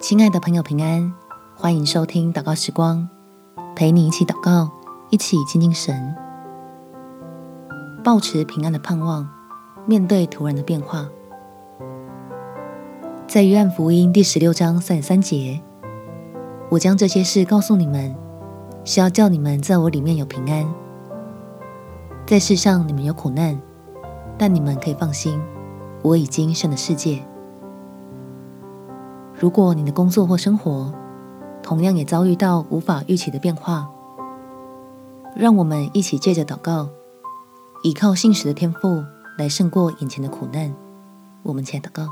亲爱的朋友，平安！欢迎收听祷告时光，陪你一起祷告，一起亲近神，保持平安的盼望，面对突然的变化。在约翰福音第十六章三十三节，我将这些事告诉你们，是要叫你们在我里面有平安。在世上你们有苦难，但你们可以放心，我已经胜了世界。如果你的工作或生活同样也遭遇到无法预期的变化，让我们一起借着祷告，依靠信实的天赋来胜过眼前的苦难。我们且祷告：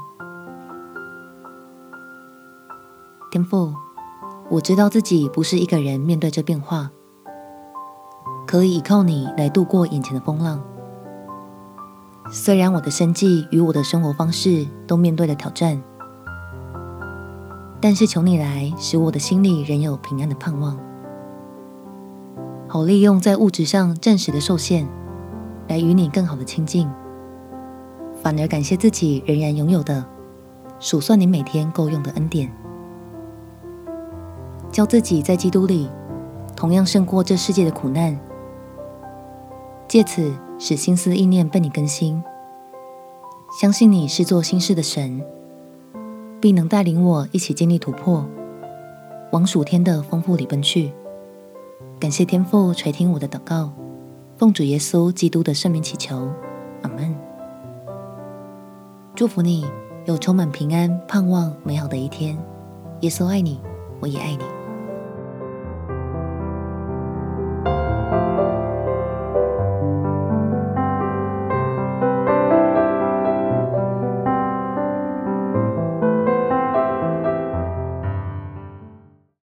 天父，我知道自己不是一个人面对这变化，可以依靠你来度过眼前的风浪。虽然我的生计与我的生活方式都面对了挑战。但是求你来使我的心里仍有平安的盼望，好利用在物质上暂时的受限，来与你更好的亲近，反而感谢自己仍然拥有的，数算你每天够用的恩典，教自己在基督里同样胜过这世界的苦难，借此使心思意念被你更新，相信你是做新事的神。必能带领我一起经历突破，往属天的丰富里奔去。感谢天父垂听我的祷告，奉主耶稣基督的圣名祈求，阿门。祝福你有充满平安、盼望、美好的一天。耶稣爱你，我也爱你。